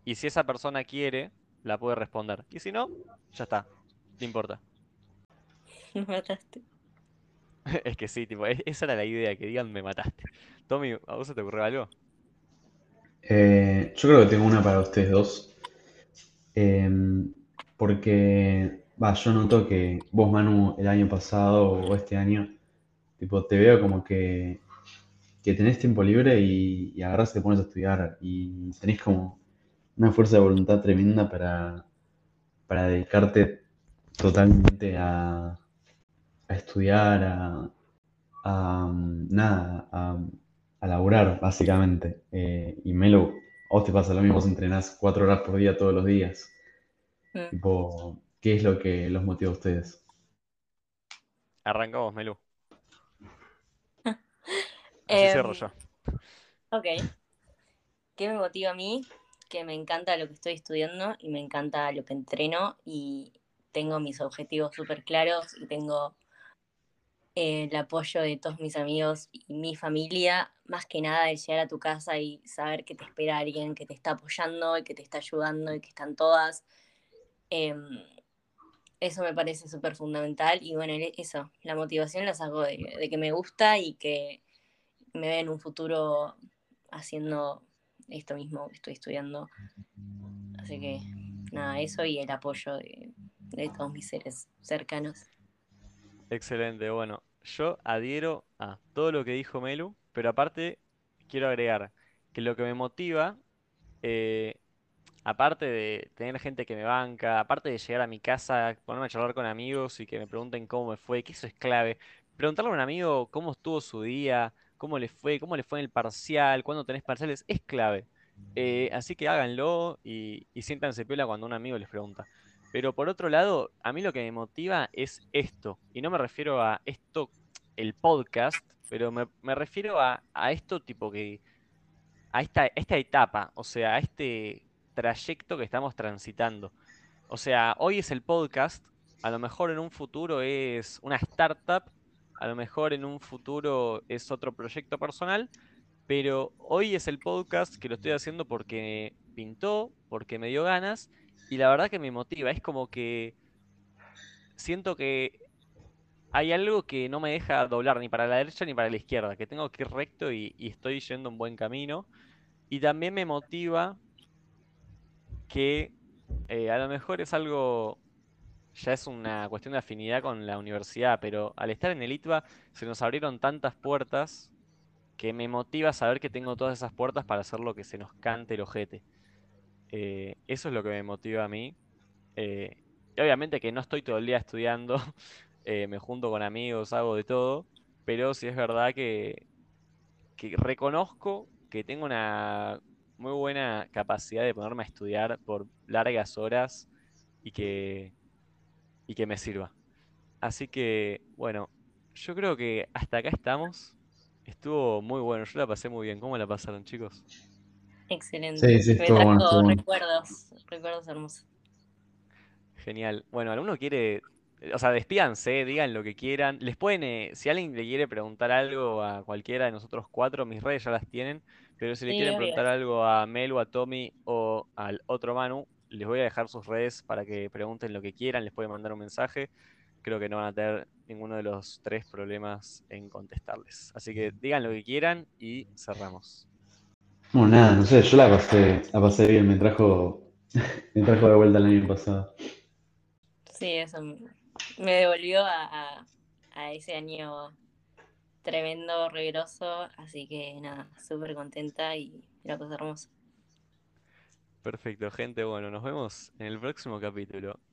Y si esa persona quiere, la puede responder. Y si no, ya está. No importa. [LAUGHS] Me mataste. [LAUGHS] Es que sí, tipo, es- esa era la idea, que digan me mataste. Tommy, ¿a vos se te ocurrió algo? Eh, yo creo que tengo una para ustedes dos. Em, porque, va, yo noto que vos, Manu, el año pasado o este año, tipo, te veo como que, que tenés tiempo libre y, y agarrás y te pones a estudiar y tenés como una fuerza de voluntad tremenda para, para dedicarte totalmente a, a estudiar, a, a, nada, a, a laburar, básicamente. Eh, y Melo, a vos te pasa lo mismo, vos entrenás cuatro horas por día todos los días. Mm. Tipo, ¿qué es lo que los motiva a ustedes? Arrancamos, Melu. Así Em, cierro. Ok. ¿Qué me motiva a mí? Que me encanta lo que estoy estudiando y me encanta lo que entreno y tengo mis objetivos súper claros y tengo eh, el apoyo de todos mis amigos y mi familia, más que nada el llegar a tu casa y saber que te espera alguien que te está apoyando y que te está ayudando y que están todas. Em, eso me parece súper fundamental y bueno, el- eso, la motivación la saco de, de que me gusta y que me veo en un futuro haciendo esto mismo que estoy estudiando. Así que nada, eso y el apoyo de, de todos mis seres cercanos. Excelente, bueno, yo adhiero a todo lo que dijo Melu, pero aparte quiero agregar que lo que me motiva, eh, aparte de tener gente que me banca, aparte de llegar a mi casa, ponerme a charlar con amigos y que me pregunten cómo me fue, que eso es clave. Preguntarle a un amigo cómo estuvo su día, cómo le fue, cómo le fue en el parcial, cuándo tenés parciales, es clave. Eh, así que háganlo y, y siéntanse piola cuando un amigo les pregunta. Pero por otro lado, a mí lo que me motiva es esto. Y no me refiero a esto, el podcast, pero me, me refiero a, a esto tipo que, a esta, esta etapa, o sea, a este trayecto que estamos transitando. O sea, hoy es el podcast, a lo mejor en un futuro es una startup, a lo mejor en un futuro es otro proyecto personal, pero hoy es el podcast que lo estoy haciendo porque pintó, porque me dio ganas y la verdad que me motiva. Es como que siento que hay algo que no me deja doblar ni para la derecha ni para la izquierda, que tengo que ir recto y, estoy yendo un buen camino. Y también me motiva que eh, a lo mejor es algo, ya es una cuestión de afinidad con la universidad, pero al estar en el ITBA se nos abrieron tantas puertas que me motiva saber que tengo todas esas puertas para hacer lo que se nos cante el ojete. Eh, eso es lo que me motiva a mí. Eh, y obviamente que no estoy todo el día estudiando, [LAUGHS] eh, me junto con amigos, hago de todo, pero sí es verdad que, que reconozco que tengo una muy buena capacidad de ponerme a estudiar por largas horas y que, y que me sirva. Así que, bueno, yo creo que hasta acá estamos. Estuvo muy bueno, yo la pasé muy bien. ¿Cómo la pasaron, chicos? Excelente. Sí, sí, Me bueno, trajo bueno. recuerdos, recuerdos hermosos. Genial. Bueno, ¿alguno quiere, o sea, despídanse, digan lo que quieran. Les pueden, eh, si alguien le quiere preguntar algo a cualquiera de nosotros cuatro, mis redes ya las tienen, pero si le Sí, quieren obvio. preguntar algo a Melu, a Tommy o al otro Manu, les voy a dejar sus redes para que pregunten lo que quieran, les pueden mandar un mensaje. Creo que no van a tener ninguno de los tres problemas en contestarles. Así que digan lo que quieran y cerramos. Bueno, nada, no sé, yo la pasé, la pasé bien, me trajo, [LAUGHS] me trajo de vuelta el año pasado. Sí, eso me devolvió a, a- a ese año tremendo, regroso, así que nada, súper contenta y la cosa hermosa. Perfecto, gente. Bueno, nos vemos en el próximo capítulo.